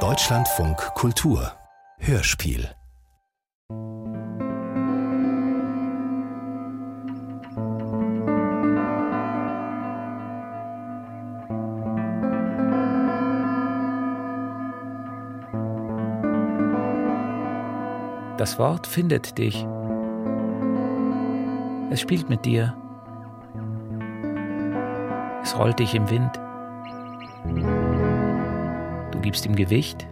Deutschlandfunk Kultur Hörspiel Das Wort findet dich. Es spielt mit dir. Es rollt dich im Wind. Du gibst ihm Gewicht,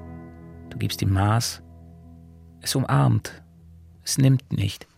du gibst ihm Maß. Es umarmt, es nimmt nicht.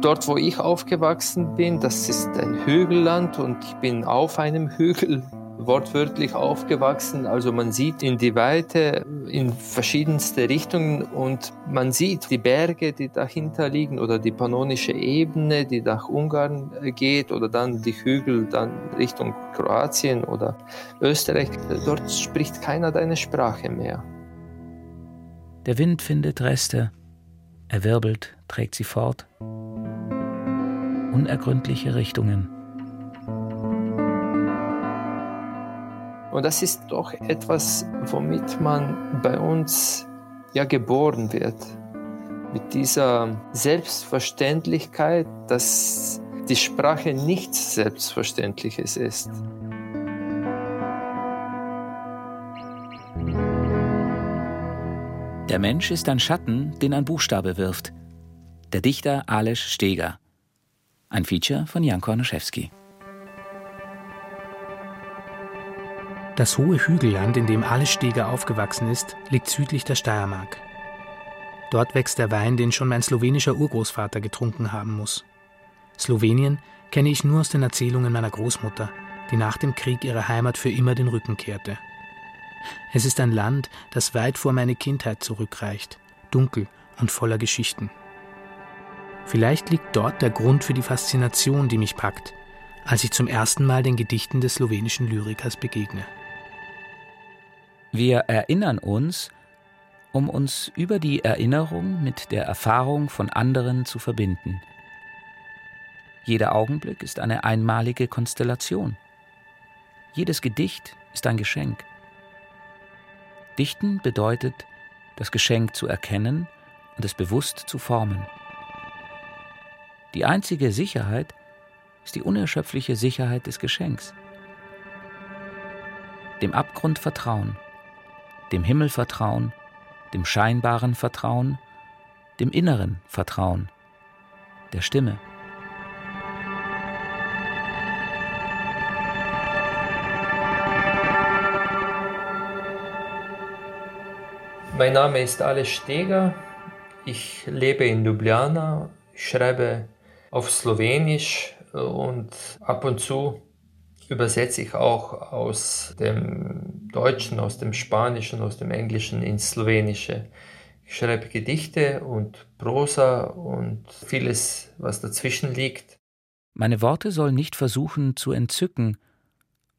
Dort, wo ich aufgewachsen bin, das ist ein Hügelland und ich bin auf einem Hügel wortwörtlich aufgewachsen. Also man sieht in die Weite in verschiedenste Richtungen und man sieht die Berge, die dahinter liegen oder die pannonische Ebene, die nach Ungarn geht oder dann die Hügel dann Richtung Kroatien oder Österreich. Dort spricht keiner deine Sprache mehr. Der Wind findet Reste, er wirbelt, trägt sie fort. Unergründliche Richtungen. Und das ist doch etwas, womit man bei uns ja geboren wird. Mit dieser Selbstverständlichkeit, dass die Sprache nichts Selbstverständliches ist. Der Mensch ist ein Schatten, den ein Buchstabe wirft. Der Dichter Ales Steger. Ein Feature von Jan Kornuszewski. Das hohe Hügelland, in dem Allesteger aufgewachsen ist, liegt südlich der Steiermark. Dort wächst der Wein, den schon mein slowenischer Urgroßvater getrunken haben muss. Slowenien kenne ich nur aus den Erzählungen meiner Großmutter, die nach dem Krieg ihrer Heimat für immer den Rücken kehrte. Es ist ein Land, das weit vor meine Kindheit zurückreicht, dunkel und voller Geschichten. Vielleicht liegt dort der Grund für die Faszination, die mich packt, als ich zum ersten Mal den Gedichten des slowenischen Lyrikers begegne. Wir erinnern uns, um uns über die Erinnerung mit der Erfahrung von anderen zu verbinden. Jeder Augenblick ist eine einmalige Konstellation. Jedes Gedicht ist ein Geschenk. Dichten bedeutet, das Geschenk zu erkennen und es bewusst zu formen. Die einzige Sicherheit ist die unerschöpfliche Sicherheit des Geschenks. Dem Abgrund vertrauen dem Himmel vertrauen, dem scheinbaren Vertrauen, dem inneren Vertrauen, der Stimme. Mein Name ist Ales Steger. Ich lebe in Ljubljana. Ich schreibe auf Slowenisch und ab und zu übersetze ich auch aus dem Deutschen, aus dem Spanischen, aus dem Englischen ins Slowenische. Ich schreibe Gedichte und Prosa und vieles, was dazwischen liegt. Meine Worte sollen nicht versuchen zu entzücken,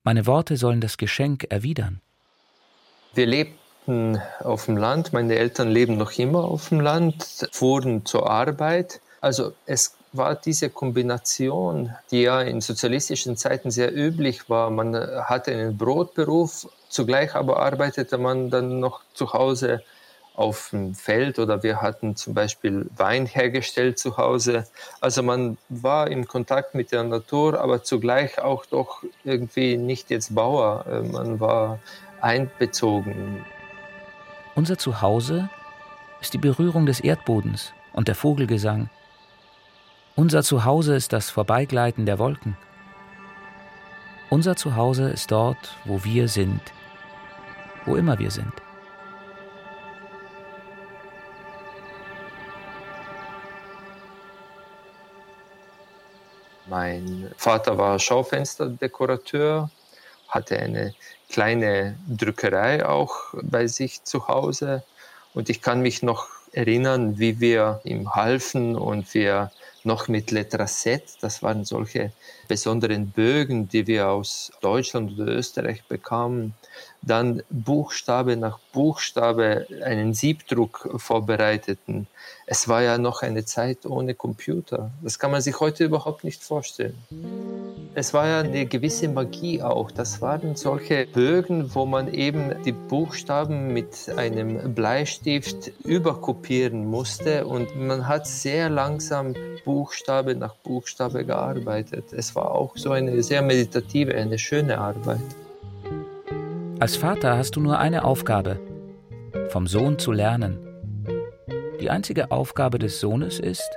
meine Worte sollen das Geschenk erwidern. Wir lebten auf dem Land, meine Eltern leben noch immer auf dem Land, fuhren zur Arbeit. Also es war diese Kombination, die ja in sozialistischen Zeiten sehr üblich war. Man hatte einen Brotberuf, zugleich aber arbeitete man dann noch zu Hause auf dem Feld oder wir hatten zum Beispiel Wein hergestellt zu Hause. Also man war in Kontakt mit der Natur, aber zugleich auch doch irgendwie nicht jetzt Bauer. Man war einbezogen. Unser Zuhause ist die Berührung des Erdbodens und der Vogelgesang. Unser Zuhause ist das Vorbeigleiten der Wolken. Unser Zuhause ist dort, wo wir sind, wo immer wir sind. Mein Vater war Schaufensterdekorateur, hatte eine kleine Drückerei auch bei sich zu Hause. Und ich kann mich noch erinnern, wie wir ihm halfen und wir noch mit Letraset. Das waren solche besonderen Bögen, die wir aus Deutschland oder Österreich bekamen. Dann Buchstabe nach Buchstabe einen Siebdruck vorbereiteten. Es war ja noch eine Zeit ohne Computer. Das kann man sich heute überhaupt nicht vorstellen. Es war ja eine gewisse Magie auch. Das waren solche Bögen, wo man eben die Buchstaben mit einem Bleistift überkopieren musste und man hat sehr langsam Buchstabe nach Buchstabe gearbeitet. Es war auch so eine sehr meditative, eine schöne Arbeit. Als Vater hast du nur eine Aufgabe, vom Sohn zu lernen. Die einzige Aufgabe des Sohnes ist,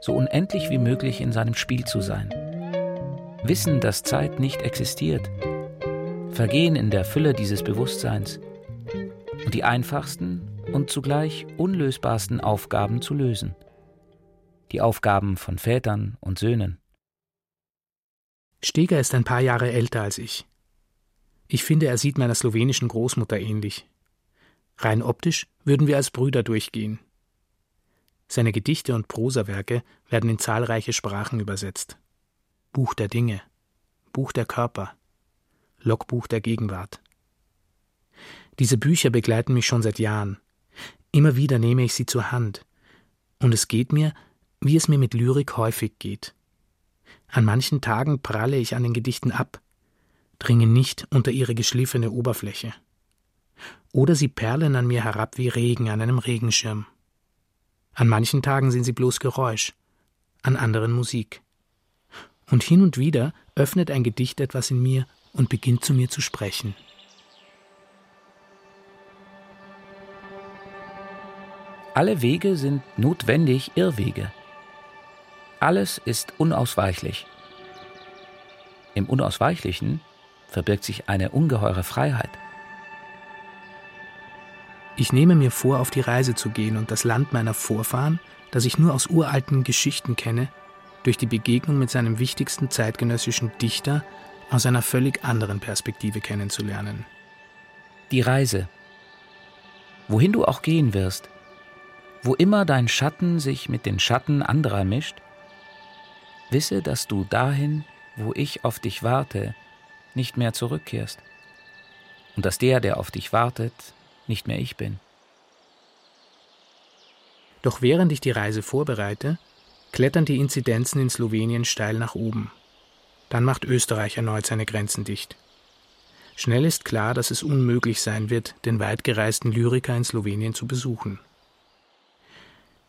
so unendlich wie möglich in seinem Spiel zu sein wissen, dass Zeit nicht existiert, vergehen in der Fülle dieses Bewusstseins und die einfachsten und zugleich unlösbarsten Aufgaben zu lösen. Die Aufgaben von Vätern und Söhnen. Steger ist ein paar Jahre älter als ich. Ich finde, er sieht meiner slowenischen Großmutter ähnlich. Rein optisch würden wir als Brüder durchgehen. Seine Gedichte und Prosawerke werden in zahlreiche Sprachen übersetzt. Buch der Dinge, Buch der Körper, Logbuch der Gegenwart. Diese Bücher begleiten mich schon seit Jahren. Immer wieder nehme ich sie zur Hand. Und es geht mir, wie es mir mit Lyrik häufig geht. An manchen Tagen pralle ich an den Gedichten ab, dringe nicht unter ihre geschliffene Oberfläche. Oder sie perlen an mir herab wie Regen an einem Regenschirm. An manchen Tagen sind sie bloß Geräusch, an anderen Musik. Und hin und wieder öffnet ein Gedicht etwas in mir und beginnt zu mir zu sprechen. Alle Wege sind notwendig Irrwege. Alles ist unausweichlich. Im Unausweichlichen verbirgt sich eine ungeheure Freiheit. Ich nehme mir vor, auf die Reise zu gehen und das Land meiner Vorfahren, das ich nur aus uralten Geschichten kenne, durch die Begegnung mit seinem wichtigsten zeitgenössischen Dichter aus einer völlig anderen Perspektive kennenzulernen. Die Reise. Wohin du auch gehen wirst, wo immer dein Schatten sich mit den Schatten anderer mischt, wisse, dass du dahin, wo ich auf dich warte, nicht mehr zurückkehrst und dass der, der auf dich wartet, nicht mehr ich bin. Doch während ich die Reise vorbereite, klettern die Inzidenzen in Slowenien steil nach oben. Dann macht Österreich erneut seine Grenzen dicht. Schnell ist klar, dass es unmöglich sein wird, den weitgereisten Lyriker in Slowenien zu besuchen.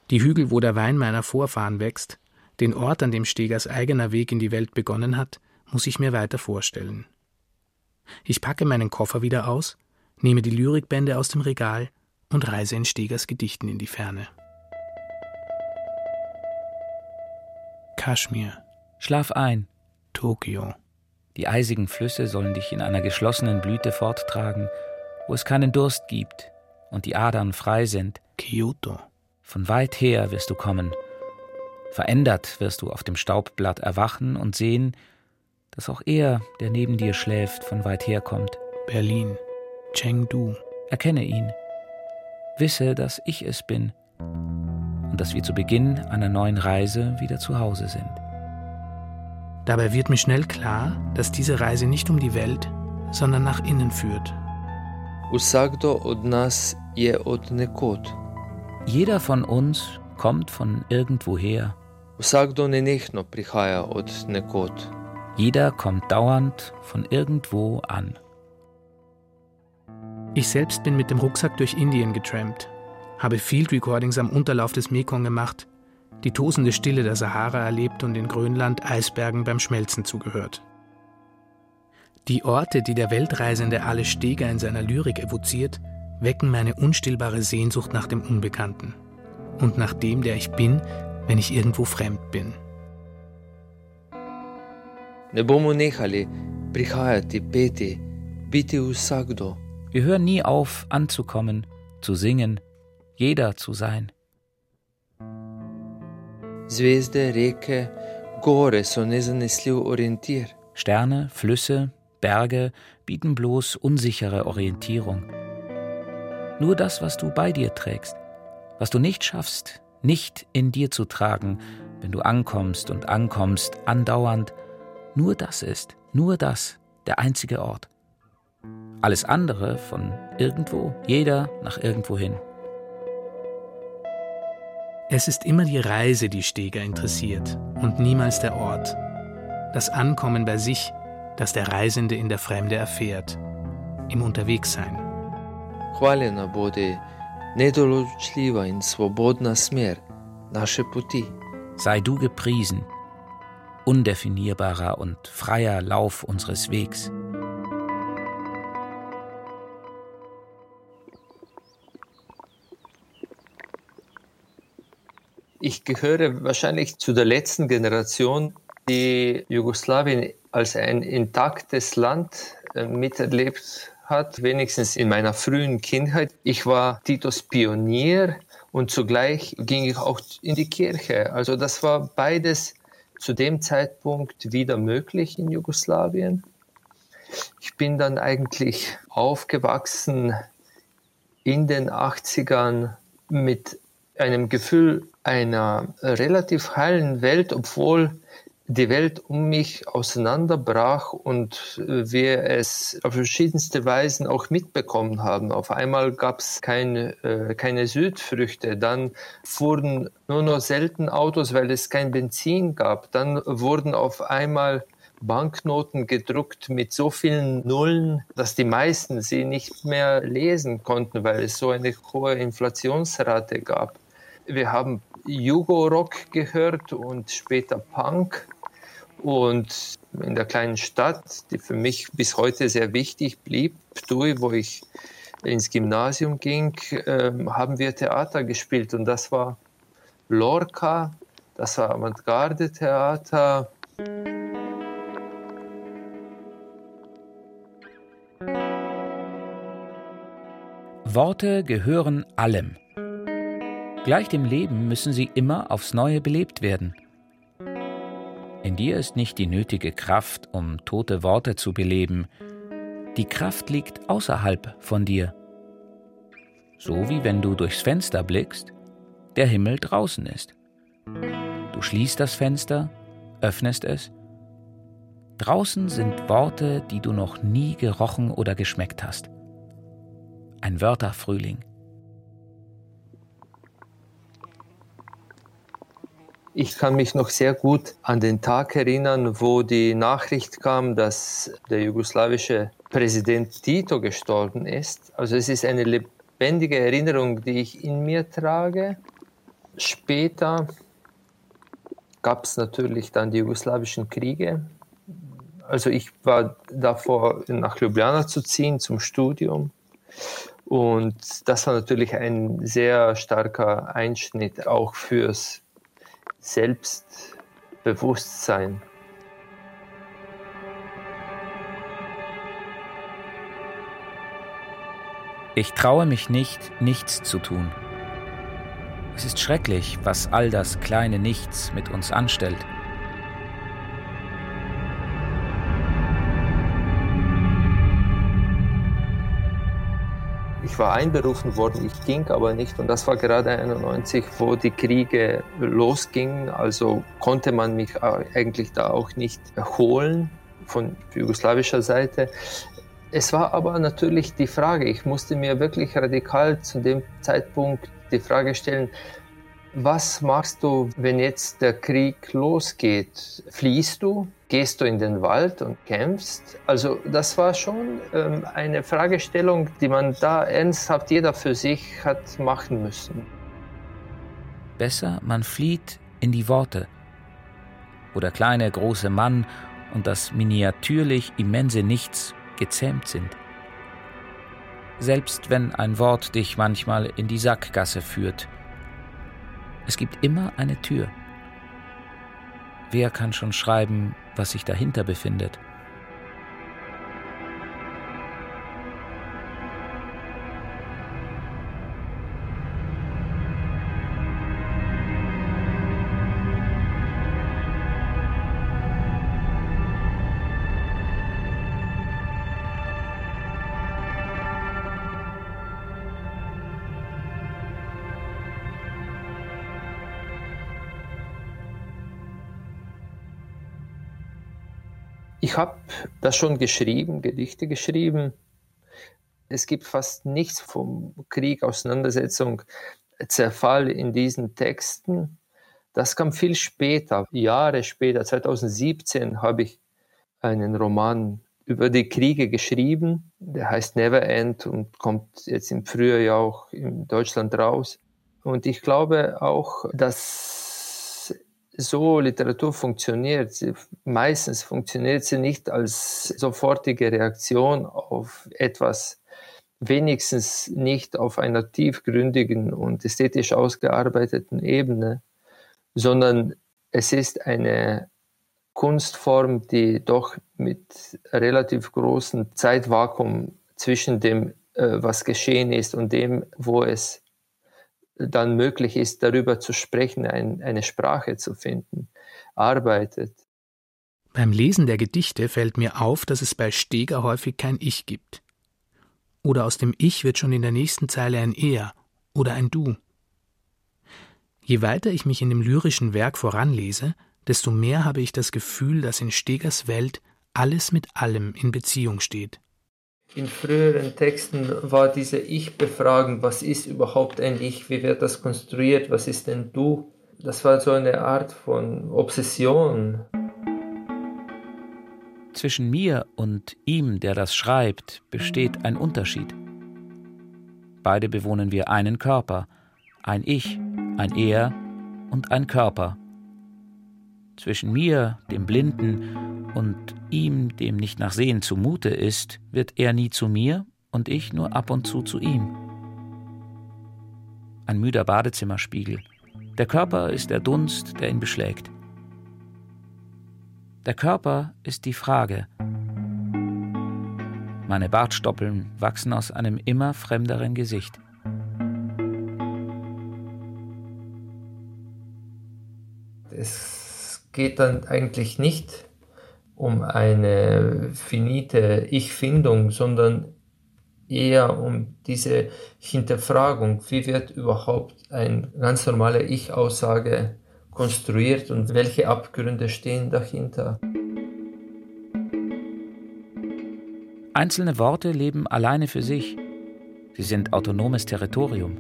Die Hügel, wo der Wein meiner Vorfahren wächst, den Ort, an dem Stegers eigener Weg in die Welt begonnen hat, muss ich mir weiter vorstellen. Ich packe meinen Koffer wieder aus, nehme die Lyrikbände aus dem Regal und reise in Stegers Gedichten in die Ferne. Kaschmir. Schlaf ein. Tokio. Die eisigen Flüsse sollen dich in einer geschlossenen Blüte forttragen, wo es keinen Durst gibt und die Adern frei sind. Kyoto. Von weit her wirst du kommen. Verändert wirst du auf dem Staubblatt erwachen und sehen, dass auch er, der neben dir schläft, von weit her kommt. Berlin. Chengdu. Erkenne ihn. Wisse, dass ich es bin und dass wir zu Beginn einer neuen Reise wieder zu Hause sind. Dabei wird mir schnell klar, dass diese Reise nicht um die Welt, sondern nach innen führt. Jeder von uns kommt von irgendwoher. Jeder kommt dauernd von irgendwo an. Ich selbst bin mit dem Rucksack durch Indien getrampt habe Field Recordings am Unterlauf des Mekong gemacht, die tosende Stille der Sahara erlebt und in Grönland Eisbergen beim Schmelzen zugehört. Die Orte, die der Weltreisende Ale Steger in seiner Lyrik evoziert, wecken meine unstillbare Sehnsucht nach dem Unbekannten und nach dem, der ich bin, wenn ich irgendwo fremd bin. Wir hören nie auf, anzukommen, zu singen, jeder zu sein. Sterne, Flüsse, Berge bieten bloß unsichere Orientierung. Nur das, was du bei dir trägst, was du nicht schaffst, nicht in dir zu tragen, wenn du ankommst und ankommst, andauernd, nur das ist, nur das, der einzige Ort. Alles andere von irgendwo, jeder nach irgendwo hin. Es ist immer die Reise, die Steger interessiert und niemals der Ort. Das Ankommen bei sich, das der Reisende in der Fremde erfährt. Im Unterwegssein. Sei du gepriesen, undefinierbarer und freier Lauf unseres Wegs. Ich gehöre wahrscheinlich zu der letzten Generation, die Jugoslawien als ein intaktes Land äh, miterlebt hat, wenigstens in meiner frühen Kindheit. Ich war Titos Pionier und zugleich ging ich auch in die Kirche. Also das war beides zu dem Zeitpunkt wieder möglich in Jugoslawien. Ich bin dann eigentlich aufgewachsen in den 80ern mit einem Gefühl einer relativ heilen Welt, obwohl die Welt um mich auseinanderbrach und äh, wir es auf verschiedenste Weisen auch mitbekommen haben. Auf einmal gab es keine, äh, keine Südfrüchte, dann fuhren nur noch selten Autos, weil es kein Benzin gab. Dann wurden auf einmal Banknoten gedruckt mit so vielen Nullen, dass die meisten sie nicht mehr lesen konnten, weil es so eine hohe Inflationsrate gab. Wir haben Jugo-Rock gehört und später Punk. Und in der kleinen Stadt, die für mich bis heute sehr wichtig blieb, Ptui, wo ich ins Gymnasium ging, äh, haben wir Theater gespielt. Und das war Lorca, das war Avantgarde-Theater. Worte gehören allem. Gleich dem Leben müssen sie immer aufs Neue belebt werden. In dir ist nicht die nötige Kraft, um tote Worte zu beleben. Die Kraft liegt außerhalb von dir. So wie wenn du durchs Fenster blickst, der Himmel draußen ist. Du schließt das Fenster, öffnest es. Draußen sind Worte, die du noch nie gerochen oder geschmeckt hast. Ein Wörterfrühling. Ich kann mich noch sehr gut an den Tag erinnern, wo die Nachricht kam, dass der jugoslawische Präsident Tito gestorben ist. Also es ist eine lebendige Erinnerung, die ich in mir trage. Später gab es natürlich dann die jugoslawischen Kriege. Also ich war davor, nach Ljubljana zu ziehen zum Studium. Und das war natürlich ein sehr starker Einschnitt auch fürs Selbstbewusstsein. Ich traue mich nicht, nichts zu tun. Es ist schrecklich, was all das kleine Nichts mit uns anstellt. Ich war einberufen worden, ich ging aber nicht. Und das war gerade 91, wo die Kriege losgingen. Also konnte man mich eigentlich da auch nicht holen von jugoslawischer Seite. Es war aber natürlich die Frage, ich musste mir wirklich radikal zu dem Zeitpunkt die Frage stellen, was machst du, wenn jetzt der Krieg losgeht? Fliehst du? Gehst du in den Wald und kämpfst? Also das war schon ähm, eine Fragestellung, die man da ernsthaft jeder für sich hat machen müssen. Besser, man flieht in die Worte, wo der kleine, große Mann und das miniatürlich immense Nichts gezähmt sind. Selbst wenn ein Wort dich manchmal in die Sackgasse führt, es gibt immer eine Tür. Wer kann schon schreiben, was sich dahinter befindet? Ich habe das schon geschrieben, Gedichte geschrieben. Es gibt fast nichts vom Krieg, Auseinandersetzung, Zerfall in diesen Texten. Das kam viel später, Jahre später. 2017 habe ich einen Roman über die Kriege geschrieben. Der heißt Never End und kommt jetzt im Frühjahr auch in Deutschland raus. Und ich glaube auch, dass so Literatur funktioniert. Meistens funktioniert sie nicht als sofortige Reaktion auf etwas, wenigstens nicht auf einer tiefgründigen und ästhetisch ausgearbeiteten Ebene, sondern es ist eine Kunstform, die doch mit relativ großem Zeitvakuum zwischen dem, äh, was geschehen ist und dem, wo es dann möglich ist, darüber zu sprechen, ein, eine Sprache zu finden, arbeitet. Beim Lesen der Gedichte fällt mir auf, dass es bei Steger häufig kein Ich gibt. Oder aus dem Ich wird schon in der nächsten Zeile ein Er oder ein Du. Je weiter ich mich in dem lyrischen Werk voranlese, desto mehr habe ich das Gefühl, dass in Stegers Welt alles mit allem in Beziehung steht. In früheren Texten war diese Ich-Befragung, was ist überhaupt ein Ich, wie wird das konstruiert, was ist denn du? Das war so eine Art von Obsession. Zwischen mir und ihm, der das schreibt, besteht ein Unterschied. Beide bewohnen wir einen Körper, ein Ich, ein Er und ein Körper. Zwischen mir, dem Blinden, und ihm, dem nicht nach Sehen zumute ist, wird er nie zu mir und ich nur ab und zu zu ihm. Ein müder Badezimmerspiegel. Der Körper ist der Dunst, der ihn beschlägt. Der Körper ist die Frage. Meine Bartstoppeln wachsen aus einem immer fremderen Gesicht. Es geht dann eigentlich nicht um eine finite Ich-Findung, sondern eher um diese Hinterfragung, wie wird überhaupt eine ganz normale Ich-Aussage konstruiert und welche Abgründe stehen dahinter. Einzelne Worte leben alleine für sich. Sie sind autonomes Territorium,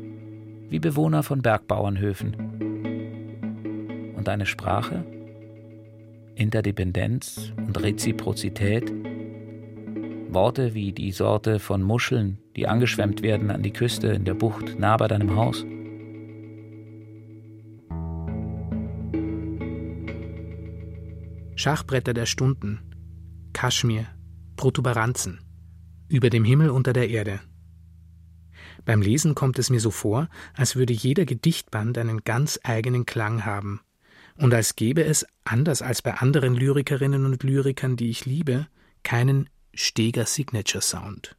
wie Bewohner von Bergbauernhöfen. Und eine Sprache? Interdependenz und Reziprozität, Worte wie die Sorte von Muscheln, die angeschwemmt werden an die Küste in der Bucht nah bei deinem Haus. Schachbretter der Stunden, Kaschmir, Protuberanzen, über dem Himmel unter der Erde. Beim Lesen kommt es mir so vor, als würde jeder Gedichtband einen ganz eigenen Klang haben, und als gäbe es, anders als bei anderen Lyrikerinnen und Lyrikern, die ich liebe, keinen Steger Signature Sound.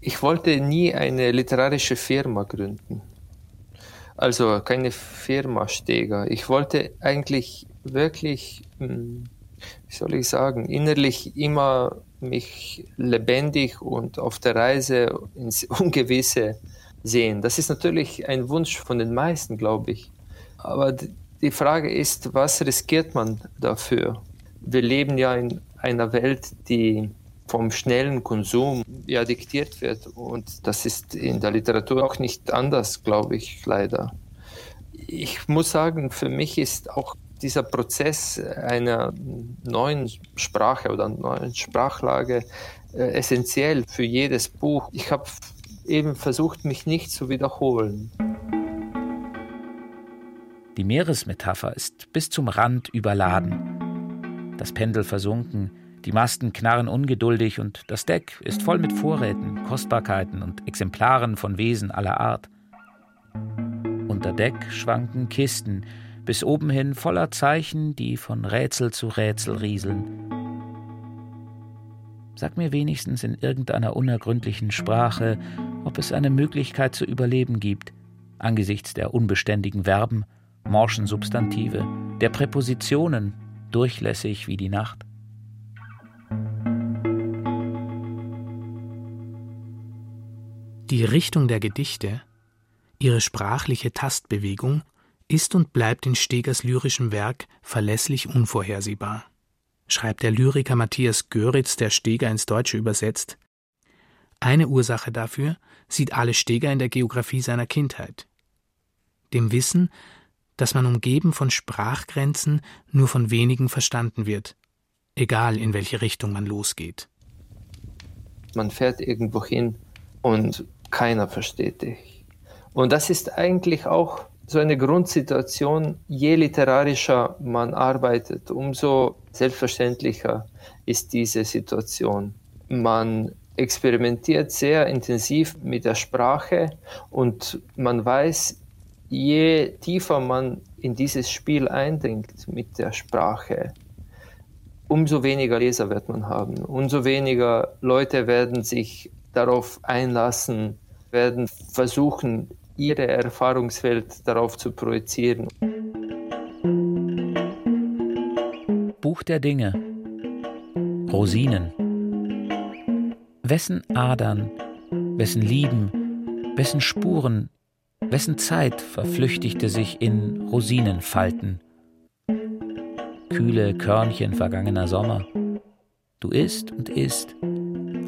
Ich wollte nie eine literarische Firma gründen. Also keine Firma Steger. Ich wollte eigentlich wirklich, hm, wie soll ich sagen, innerlich immer mich lebendig und auf der Reise ins Ungewisse sehen. Das ist natürlich ein Wunsch von den meisten, glaube ich. Aber die Frage ist, was riskiert man dafür? Wir leben ja in einer Welt, die vom schnellen Konsum ja diktiert wird. Und das ist in der Literatur auch nicht anders, glaube ich, leider. Ich muss sagen, für mich ist auch dieser Prozess einer neuen Sprache oder neuen Sprachlage äh, essentiell für jedes Buch. Ich habe eben versucht, mich nicht zu wiederholen. Die Meeresmetapher ist bis zum Rand überladen. Das Pendel versunken, die Masten knarren ungeduldig und das Deck ist voll mit Vorräten, Kostbarkeiten und Exemplaren von Wesen aller Art. Unter Deck schwanken Kisten, bis oben hin voller Zeichen, die von Rätsel zu Rätsel rieseln. Sag mir wenigstens in irgendeiner unergründlichen Sprache, ob es eine Möglichkeit zu überleben gibt, angesichts der unbeständigen Verben morschen Substantive, der Präpositionen, durchlässig wie die Nacht. Die Richtung der Gedichte, ihre sprachliche Tastbewegung, ist und bleibt in Stegers lyrischem Werk verlässlich unvorhersehbar. Schreibt der Lyriker Matthias Göritz, der Steger ins Deutsche übersetzt. Eine Ursache dafür sieht alle Steger in der Geographie seiner Kindheit. Dem Wissen, dass man umgeben von Sprachgrenzen nur von wenigen verstanden wird, egal in welche Richtung man losgeht. Man fährt irgendwo hin und keiner versteht dich. Und das ist eigentlich auch so eine Grundsituation, je literarischer man arbeitet, umso selbstverständlicher ist diese Situation. Man experimentiert sehr intensiv mit der Sprache und man weiß, je tiefer man in dieses Spiel eindringt mit der Sprache, umso weniger Leser wird man haben, umso weniger Leute werden sich darauf einlassen, werden versuchen, ihre Erfahrungswelt darauf zu projizieren. Buch der Dinge. Rosinen. Wessen Adern, wessen Lieben, wessen Spuren, wessen Zeit verflüchtigte sich in Rosinenfalten? Kühle Körnchen vergangener Sommer. Du isst und isst,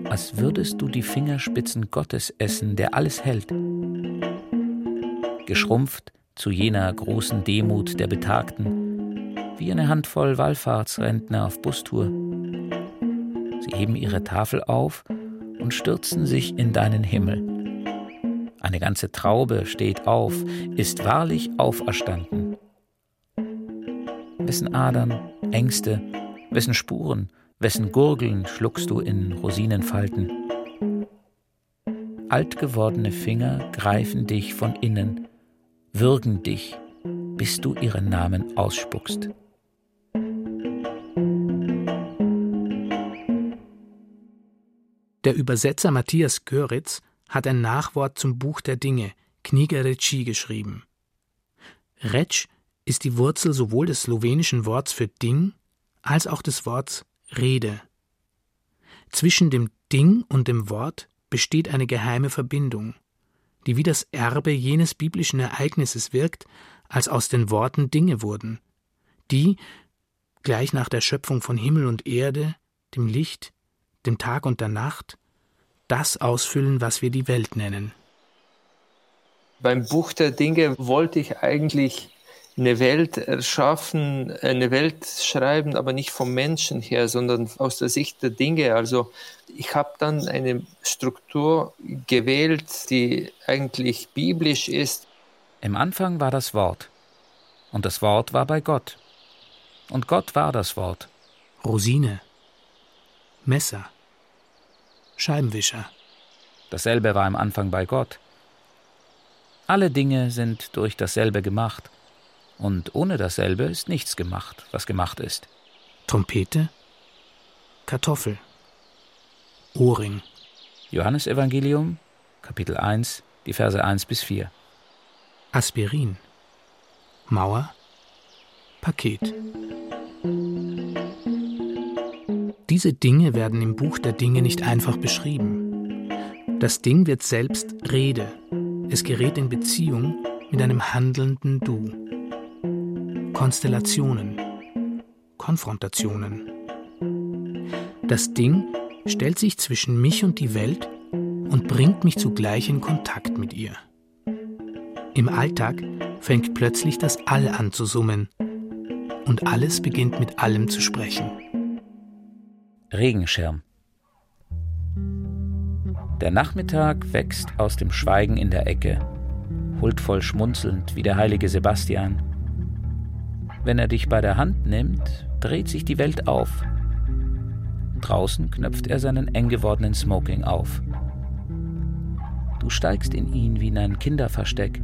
als würdest du die Fingerspitzen Gottes essen, der alles hält. Geschrumpft zu jener großen Demut der Betagten, wie eine Handvoll Wallfahrtsrentner auf Bustour. Sie heben ihre Tafel auf und stürzen sich in deinen Himmel. Eine ganze Traube steht auf, ist wahrlich auferstanden. Wessen Adern, Ängste, wessen Spuren, wessen Gurgeln schluckst du in Rosinenfalten? Alt gewordene Finger greifen dich von innen, würgen dich, bis du ihren Namen ausspuckst. Der Übersetzer Matthias Göritz hat ein Nachwort zum Buch der Dinge, Knige Reci, geschrieben. Reč ist die Wurzel sowohl des slowenischen Worts für Ding als auch des Worts Rede. Zwischen dem Ding und dem Wort besteht eine geheime Verbindung, die wie das Erbe jenes biblischen Ereignisses wirkt, als aus den Worten Dinge wurden, die, gleich nach der Schöpfung von Himmel und Erde, dem Licht, dem Tag und der Nacht, das ausfüllen, was wir die Welt nennen. Beim Buch der Dinge wollte ich eigentlich eine Welt erschaffen, eine Welt schreiben, aber nicht vom Menschen her, sondern aus der Sicht der Dinge. Also ich habe dann eine Struktur gewählt, die eigentlich biblisch ist. Im Anfang war das Wort, und das Wort war bei Gott, und Gott war das Wort. Rosine, Messer, Scheibenwischer. Dasselbe war im Anfang bei Gott. Alle Dinge sind durch dasselbe gemacht, und ohne dasselbe ist nichts gemacht, was gemacht ist. Trompete, Kartoffel, Ohrring. Johannesevangelium, Kapitel 1, die Verse 1 bis 4. Aspirin, Mauer, Paket. Diese Dinge werden im Buch der Dinge nicht einfach beschrieben. Das Ding wird selbst Rede. Es gerät in Beziehung mit einem handelnden Du. Konstellationen, Konfrontationen. Das Ding stellt sich zwischen mich und die Welt und bringt mich zugleich in Kontakt mit ihr. Im Alltag fängt plötzlich das All an zu summen und alles beginnt mit allem zu sprechen. Regenschirm. Der Nachmittag wächst aus dem Schweigen in der Ecke, huldvoll schmunzelnd wie der heilige Sebastian. Wenn er dich bei der Hand nimmt, dreht sich die Welt auf. Draußen knöpft er seinen eng gewordenen Smoking auf. Du steigst in ihn wie in ein Kinderversteck,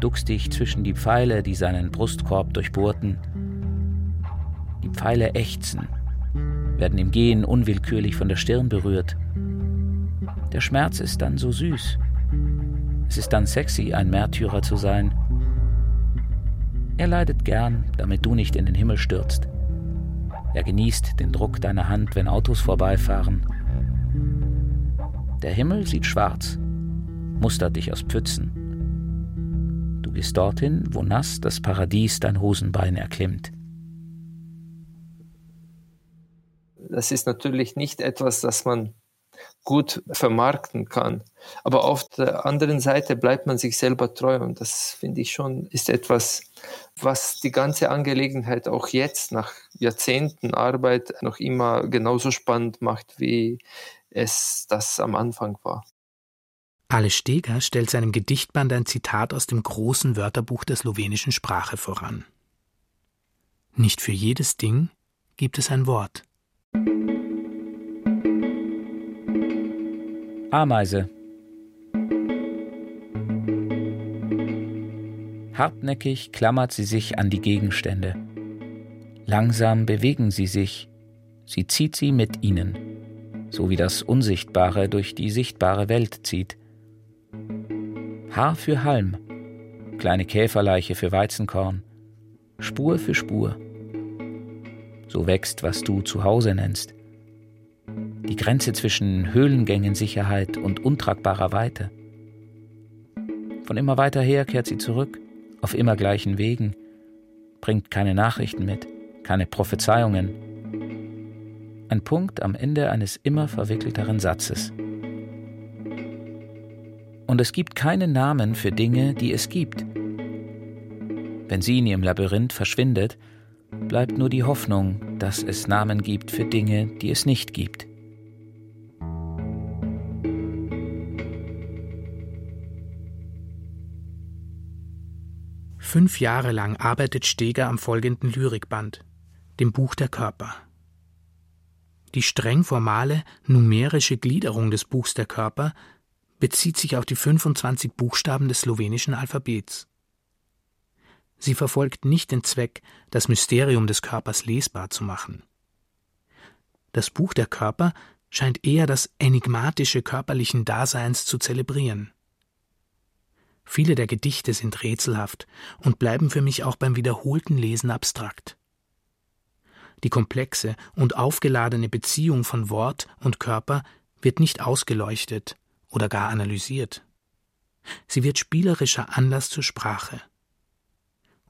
duckst dich zwischen die Pfeile, die seinen Brustkorb durchbohrten. Die Pfeile ächzen, werden im Gehen unwillkürlich von der Stirn berührt. Der Schmerz ist dann so süß. Es ist dann sexy, ein Märtyrer zu sein. Er leidet gern, damit du nicht in den Himmel stürzt. Er genießt den Druck deiner Hand, wenn Autos vorbeifahren. Der Himmel sieht schwarz, mustert dich aus Pfützen. Du gehst dorthin, wo nass das Paradies dein Hosenbein erklimmt. Das ist natürlich nicht etwas, das man gut vermarkten kann. Aber auf der anderen Seite bleibt man sich selber treu und das finde ich schon ist etwas, was die ganze Angelegenheit auch jetzt nach Jahrzehnten Arbeit noch immer genauso spannend macht, wie es das am Anfang war. Ale Steger stellt seinem Gedichtband ein Zitat aus dem großen Wörterbuch der slowenischen Sprache voran. Nicht für jedes Ding gibt es ein Wort. Ameise. Hartnäckig klammert sie sich an die Gegenstände. Langsam bewegen sie sich, sie zieht sie mit ihnen, so wie das Unsichtbare durch die sichtbare Welt zieht. Haar für Halm, kleine Käferleiche für Weizenkorn, Spur für Spur. So wächst, was du zu Hause nennst. Die Grenze zwischen Höhlengängensicherheit und untragbarer Weite. Von immer weiter her kehrt sie zurück, auf immer gleichen Wegen, bringt keine Nachrichten mit, keine Prophezeiungen. Ein Punkt am Ende eines immer verwickelteren Satzes. Und es gibt keinen Namen für Dinge, die es gibt. Wenn sie in ihrem Labyrinth verschwindet, bleibt nur die Hoffnung, dass es Namen gibt für Dinge, die es nicht gibt. Fünf Jahre lang arbeitet Steger am folgenden Lyrikband, dem Buch der Körper. Die streng formale, numerische Gliederung des Buchs der Körper bezieht sich auf die 25 Buchstaben des slowenischen Alphabets. Sie verfolgt nicht den Zweck, das Mysterium des Körpers lesbar zu machen. Das Buch der Körper scheint eher das enigmatische körperlichen Daseins zu zelebrieren. Viele der Gedichte sind rätselhaft und bleiben für mich auch beim wiederholten Lesen abstrakt. Die komplexe und aufgeladene Beziehung von Wort und Körper wird nicht ausgeleuchtet, oder gar analysiert. Sie wird spielerischer Anlass zur Sprache.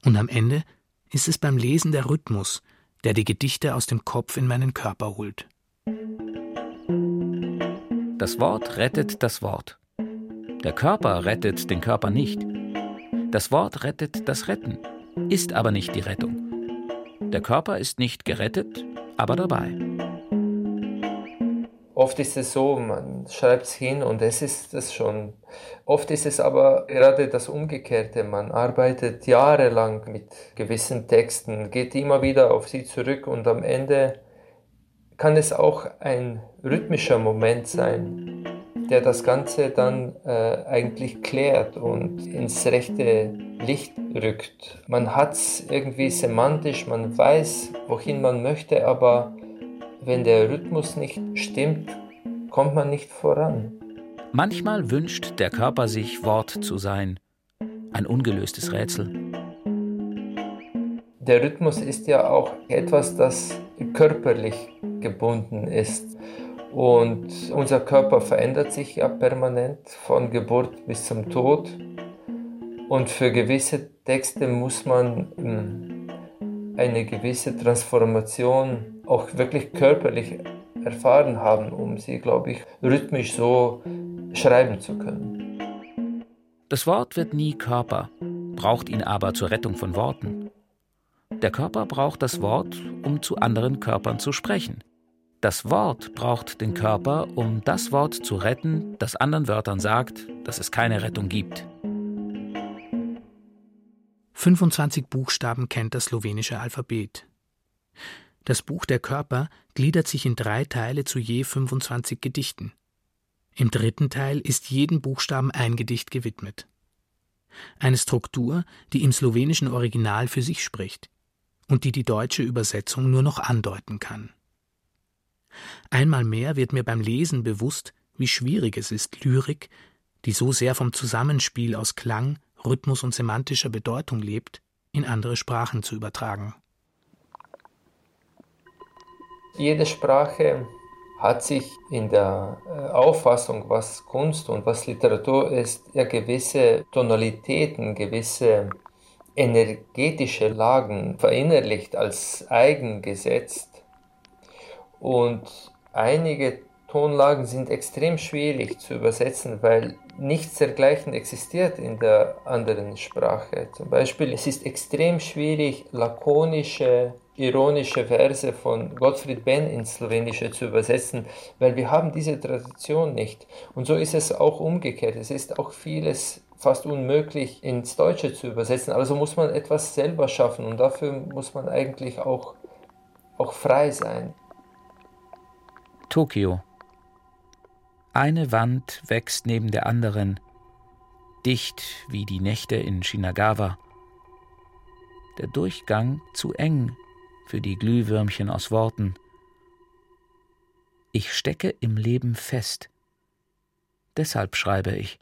Und am Ende ist es beim Lesen der Rhythmus, der die Gedichte aus dem Kopf in meinen Körper holt. Das Wort rettet das Wort. Der Körper rettet den Körper nicht. Das Wort rettet das Retten, ist aber nicht die Rettung. Der Körper ist nicht gerettet, aber dabei. Oft ist es so, man schreibt es hin und es ist es schon. Oft ist es aber gerade das Umgekehrte. Man arbeitet jahrelang mit gewissen Texten, geht immer wieder auf sie zurück und am Ende kann es auch ein rhythmischer Moment sein, der das Ganze dann äh, eigentlich klärt und ins rechte Licht rückt. Man hat es irgendwie semantisch, man weiß, wohin man möchte, aber wenn der Rhythmus nicht stimmt, kommt man nicht voran. Manchmal wünscht der Körper sich, Wort zu sein. Ein ungelöstes Rätsel. Der Rhythmus ist ja auch etwas, das körperlich gebunden ist. Und unser Körper verändert sich ja permanent von Geburt bis zum Tod. Und für gewisse Texte muss man hm, eine gewisse Transformation auch wirklich körperlich erfahren haben, um sie, glaube ich, rhythmisch so schreiben zu können. Das Wort wird nie Körper, braucht ihn aber zur Rettung von Worten. Der Körper braucht das Wort, um zu anderen Körpern zu sprechen. Das Wort braucht den Körper, um das Wort zu retten, das anderen Wörtern sagt, dass es keine Rettung gibt. 25 Buchstaben kennt das slowenische Alphabet. Das Buch der Körper gliedert sich in drei Teile zu je 25 Gedichten. Im dritten Teil ist jedem Buchstaben ein Gedicht gewidmet. Eine Struktur, die im slowenischen Original für sich spricht und die die deutsche Übersetzung nur noch andeuten kann. Einmal mehr wird mir beim Lesen bewusst, wie schwierig es ist, Lyrik, die so sehr vom Zusammenspiel aus Klang, Rhythmus und semantischer Bedeutung lebt, in andere Sprachen zu übertragen. Jede Sprache hat sich in der äh, Auffassung, was Kunst und was Literatur ist, ja gewisse Tonalitäten, gewisse energetische Lagen verinnerlicht, als eigen gesetzt. Und einige Tonlagen sind extrem schwierig zu übersetzen, weil nichts dergleichen existiert in der anderen Sprache. Zum Beispiel, es ist extrem schwierig, lakonische, ironische Verse von Gottfried Benn ins Slowenische zu übersetzen, weil wir haben diese Tradition nicht. Und so ist es auch umgekehrt. Es ist auch vieles fast unmöglich ins Deutsche zu übersetzen. Also muss man etwas selber schaffen und dafür muss man eigentlich auch, auch frei sein. Tokio eine Wand wächst neben der anderen, dicht wie die Nächte in Shinagawa. Der Durchgang zu eng für die Glühwürmchen aus Worten. Ich stecke im Leben fest. Deshalb schreibe ich.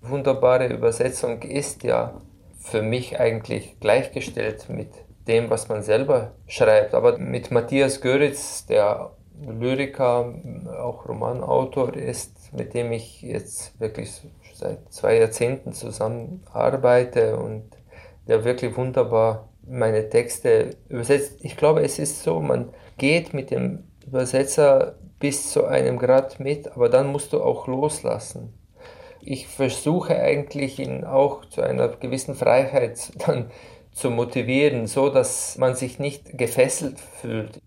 Wunderbare Übersetzung ist ja für mich eigentlich gleichgestellt mit dem, was man selber schreibt. Aber mit Matthias Göritz, der Lyriker, auch Romanautor ist, mit dem ich jetzt wirklich seit zwei Jahrzehnten zusammenarbeite und der wirklich wunderbar meine Texte übersetzt. Ich glaube, es ist so, man geht mit dem Übersetzer bis zu einem Grad mit, aber dann musst du auch loslassen. Ich versuche eigentlich ihn auch zu einer gewissen Freiheit dann zu motivieren, so dass man sich nicht gefesselt fühlt.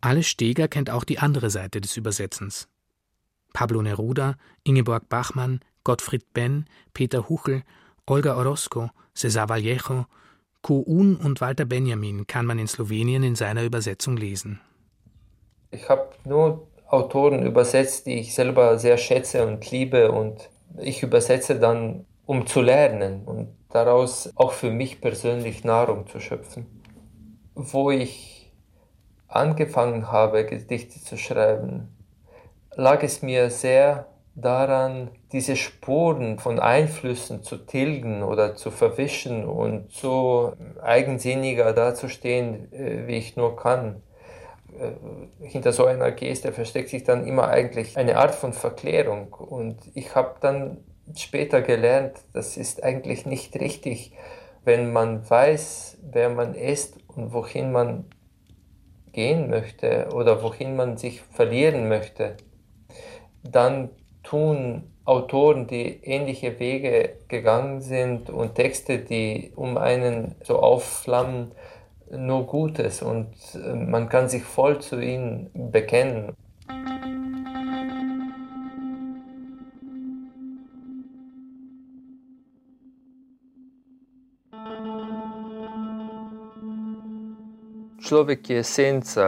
Alle Steger kennt auch die andere Seite des Übersetzens. Pablo Neruda, Ingeborg Bachmann, Gottfried Benn, Peter Huchel, Olga Orozco, Cesar Vallejo, Kuhn und Walter Benjamin kann man in Slowenien in seiner Übersetzung lesen. Ich habe nur Autoren übersetzt, die ich selber sehr schätze und liebe und ich übersetze dann, um zu lernen und daraus auch für mich persönlich Nahrung zu schöpfen. Wo ich angefangen habe, Gedichte zu schreiben, lag es mir sehr daran, diese Spuren von Einflüssen zu tilgen oder zu verwischen und so eigensinniger dazustehen, äh, wie ich nur kann. Äh, hinter so einer Geste versteckt sich dann immer eigentlich eine Art von Verklärung. Und ich habe dann später gelernt, das ist eigentlich nicht richtig, wenn man weiß, wer man ist und wohin man gehen möchte oder wohin man sich verlieren möchte, dann tun Autoren, die ähnliche Wege gegangen sind und Texte, die um einen so aufflammen, nur Gutes und äh, man kann sich voll zu ihnen bekennen. Človek je senca,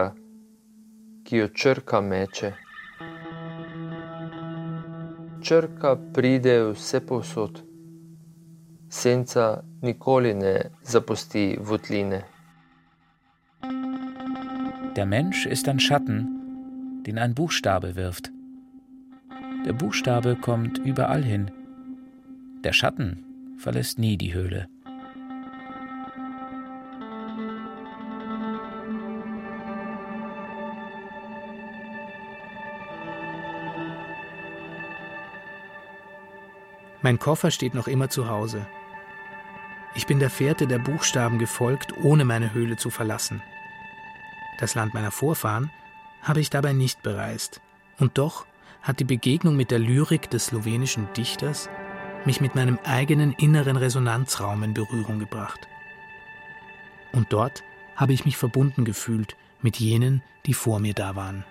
ki jo črka meče. Črka pride vse posod, senca nikoli ne zapusti votline. Der Mensch ist ein Schatten, den ein Buchstabe wirft. Der Buchstabe kommt überall hin. Der Schatten verlässt nie die Höhle. Mein Koffer steht noch immer zu Hause. Ich bin der Fährte der Buchstaben gefolgt, ohne meine Höhle zu verlassen. Das Land meiner Vorfahren habe ich dabei nicht bereist. Und doch hat die Begegnung mit der Lyrik des slowenischen Dichters mich mit meinem eigenen inneren Resonanzraum in Berührung gebracht. Und dort habe ich mich verbunden gefühlt mit jenen, die vor mir da waren.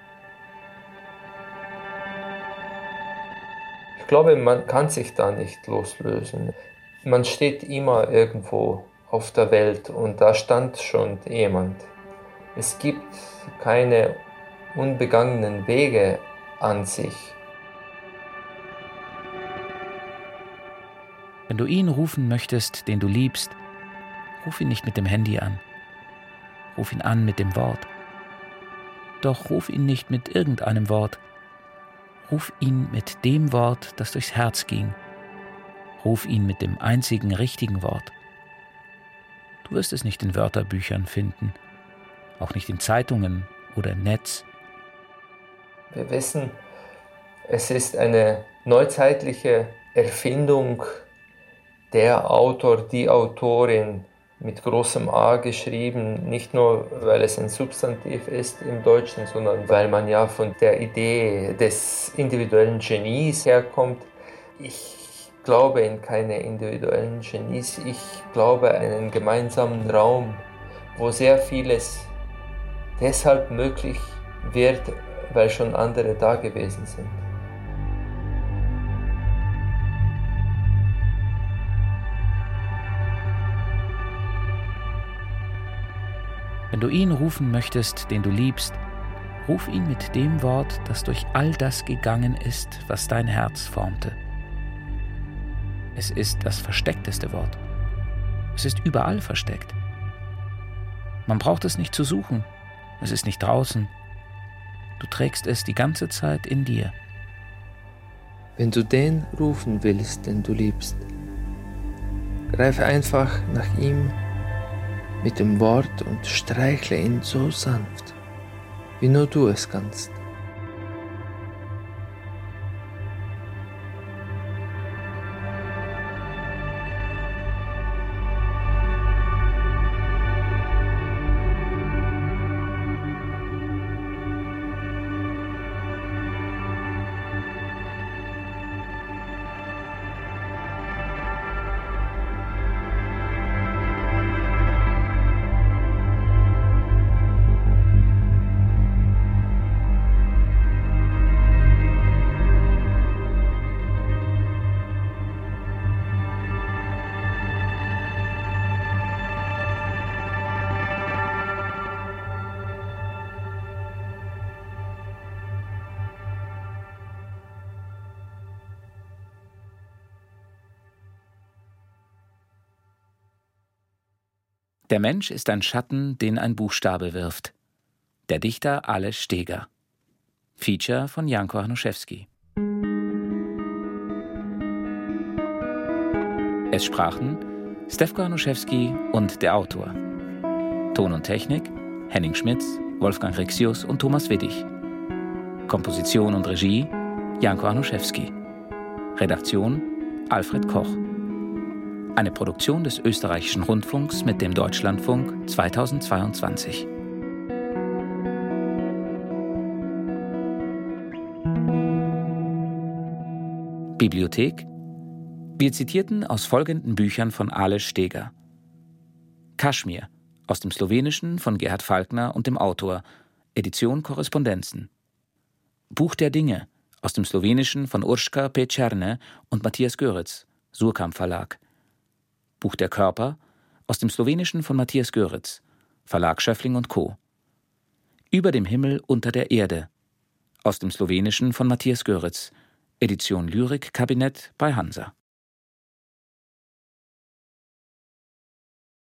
Glaube, man kann sich da nicht loslösen. Man steht immer irgendwo auf der Welt und da stand schon jemand. Es gibt keine unbegangenen Wege an sich. Wenn du ihn rufen möchtest, den du liebst, ruf ihn nicht mit dem Handy an. Ruf ihn an mit dem Wort. Doch ruf ihn nicht mit irgendeinem Wort, Ruf ihn mit dem Wort, das durchs Herz ging. Ruf ihn mit dem einzigen richtigen Wort. Du wirst es nicht in Wörterbüchern finden, auch nicht in Zeitungen oder im Netz. Wir wissen, es ist eine neuzeitliche Erfindung der Autor, die Autorin, mit großem A geschrieben, nicht nur weil es ein Substantiv ist im Deutschen, sondern weil man ja von der Idee des individuellen Genies herkommt. Ich glaube in keine individuellen Genies, ich glaube an einen gemeinsamen Raum, wo sehr vieles deshalb möglich wird, weil schon andere da gewesen sind. Wenn du ihn rufen möchtest, den du liebst, ruf ihn mit dem Wort, das durch all das gegangen ist, was dein Herz formte. Es ist das versteckteste Wort. Es ist überall versteckt. Man braucht es nicht zu suchen. Es ist nicht draußen. Du trägst es die ganze Zeit in dir. Wenn du den rufen willst, den du liebst, greif einfach nach ihm mit dem Wort und streichle ihn so sanft, wie nur du es kannst. Der Mensch ist ein Schatten, den ein Buchstabe wirft. Der Dichter Ale Steger. Feature von Janko Hanuszewski. Es sprachen Stefko Hanuszewski und der Autor. Ton und Technik Henning Schmitz, Wolfgang Rexius und Thomas Widdig. Komposition und Regie Janko Hanuszewski. Redaktion Alfred Koch. Eine Produktion des österreichischen Rundfunks mit dem Deutschlandfunk 2022. Bibliothek Wir zitierten aus folgenden Büchern von Ale Steger. Kaschmir aus dem Slowenischen von Gerhard Falkner und dem Autor, Edition Korrespondenzen. Buch der Dinge aus dem Slowenischen von Urška Pečerne und Matthias Göritz, Surkamp Verlag. Buch der Körper aus dem Slowenischen von Matthias Göritz, Verlag Schöffling und Co. Über dem Himmel unter der Erde aus dem Slowenischen von Matthias Göritz, Edition Lyrik Kabinett bei Hansa.